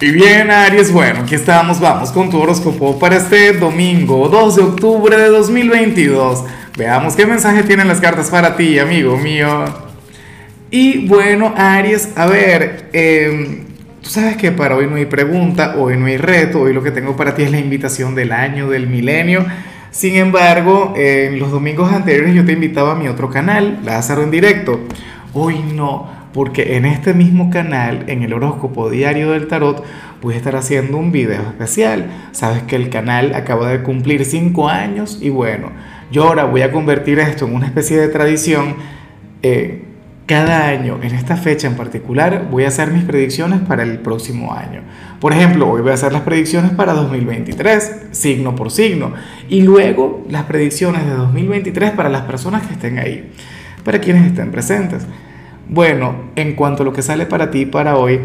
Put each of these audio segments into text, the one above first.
Y bien, Aries, bueno, aquí estamos, vamos con tu horóscopo para este domingo 2 de octubre de 2022. Veamos qué mensaje tienen las cartas para ti, amigo mío. Y bueno, Aries, a ver, em, tú sabes que para hoy no hay pregunta, hoy no hay reto, hoy lo que tengo para ti es la invitación del año, del milenio. Sin embargo, en los domingos anteriores yo te invitaba a mi otro canal, Lázaro en directo. Hoy no porque en este mismo canal, en el horóscopo diario del tarot, voy a estar haciendo un video especial. Sabes que el canal acaba de cumplir 5 años y bueno, yo ahora voy a convertir esto en una especie de tradición. Eh, cada año, en esta fecha en particular, voy a hacer mis predicciones para el próximo año. Por ejemplo, hoy voy a hacer las predicciones para 2023, signo por signo, y luego las predicciones de 2023 para las personas que estén ahí, para quienes estén presentes. Bueno, en cuanto a lo que sale para ti para hoy,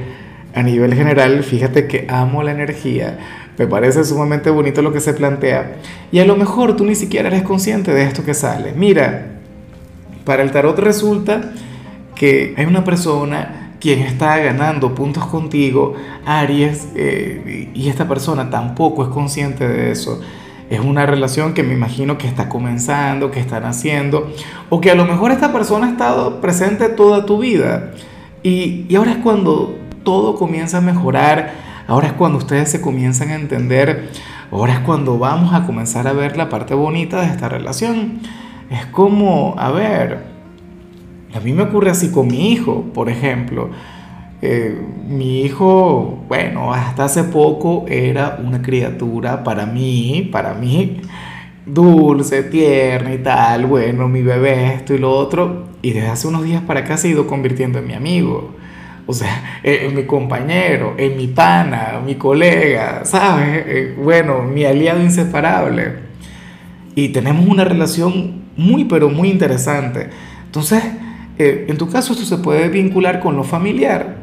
a nivel general, fíjate que amo la energía. Me parece sumamente bonito lo que se plantea. Y a lo mejor tú ni siquiera eres consciente de esto que sale. Mira, para el tarot resulta que hay una persona quien está ganando puntos contigo, Aries, eh, y esta persona tampoco es consciente de eso. Es una relación que me imagino que está comenzando, que están haciendo, o que a lo mejor esta persona ha estado presente toda tu vida. Y, y ahora es cuando todo comienza a mejorar, ahora es cuando ustedes se comienzan a entender, ahora es cuando vamos a comenzar a ver la parte bonita de esta relación. Es como, a ver, a mí me ocurre así con mi hijo, por ejemplo. Eh, mi hijo, bueno, hasta hace poco era una criatura para mí, para mí, dulce, tierna y tal, bueno, mi bebé, esto y lo otro, y desde hace unos días para acá se ha ido convirtiendo en mi amigo, o sea, en mi compañero, en mi pana, mi colega, ¿sabes? Eh, bueno, mi aliado inseparable. Y tenemos una relación muy, pero muy interesante. Entonces, eh, en tu caso esto se puede vincular con lo familiar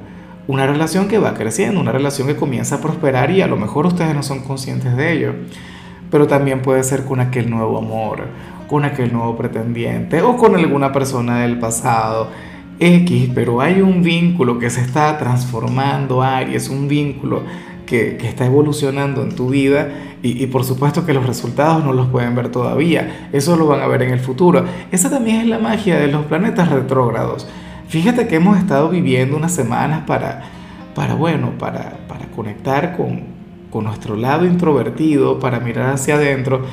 una relación que va creciendo, una relación que comienza a prosperar y a lo mejor ustedes no son conscientes de ello. Pero también puede ser con aquel nuevo amor, con aquel nuevo pretendiente o con alguna persona del pasado. X, pero hay un vínculo que se está transformando, Aries, un vínculo que, que está evolucionando en tu vida y, y, por supuesto que los resultados no los pueden ver todavía, eso lo van a ver en el futuro. Esa también es la magia de los planetas retrógrados Fíjate que hemos estado viviendo unas semanas para, para bueno, para, para conectar con, con nuestro lado introvertido, para mirar hacia adentro.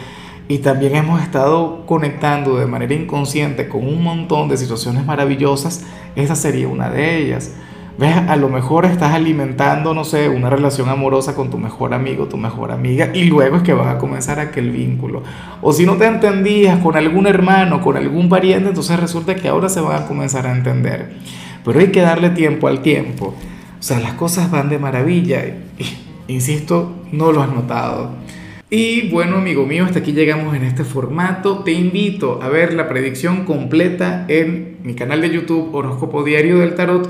Y también hemos estado conectando de manera inconsciente con un montón de situaciones maravillosas. Esa sería una de ellas. ¿Ves? A lo mejor estás alimentando, no sé, una relación amorosa con tu mejor amigo, tu mejor amiga, y luego es que vas a comenzar aquel vínculo. O si no te entendías con algún hermano, con algún pariente, entonces resulta que ahora se van a comenzar a entender. Pero hay que darle tiempo al tiempo. O sea, las cosas van de maravilla. Insisto, no lo has notado. Y bueno, amigo mío, hasta aquí llegamos en este formato. Te invito a ver la predicción completa en mi canal de YouTube Horóscopo Diario del Tarot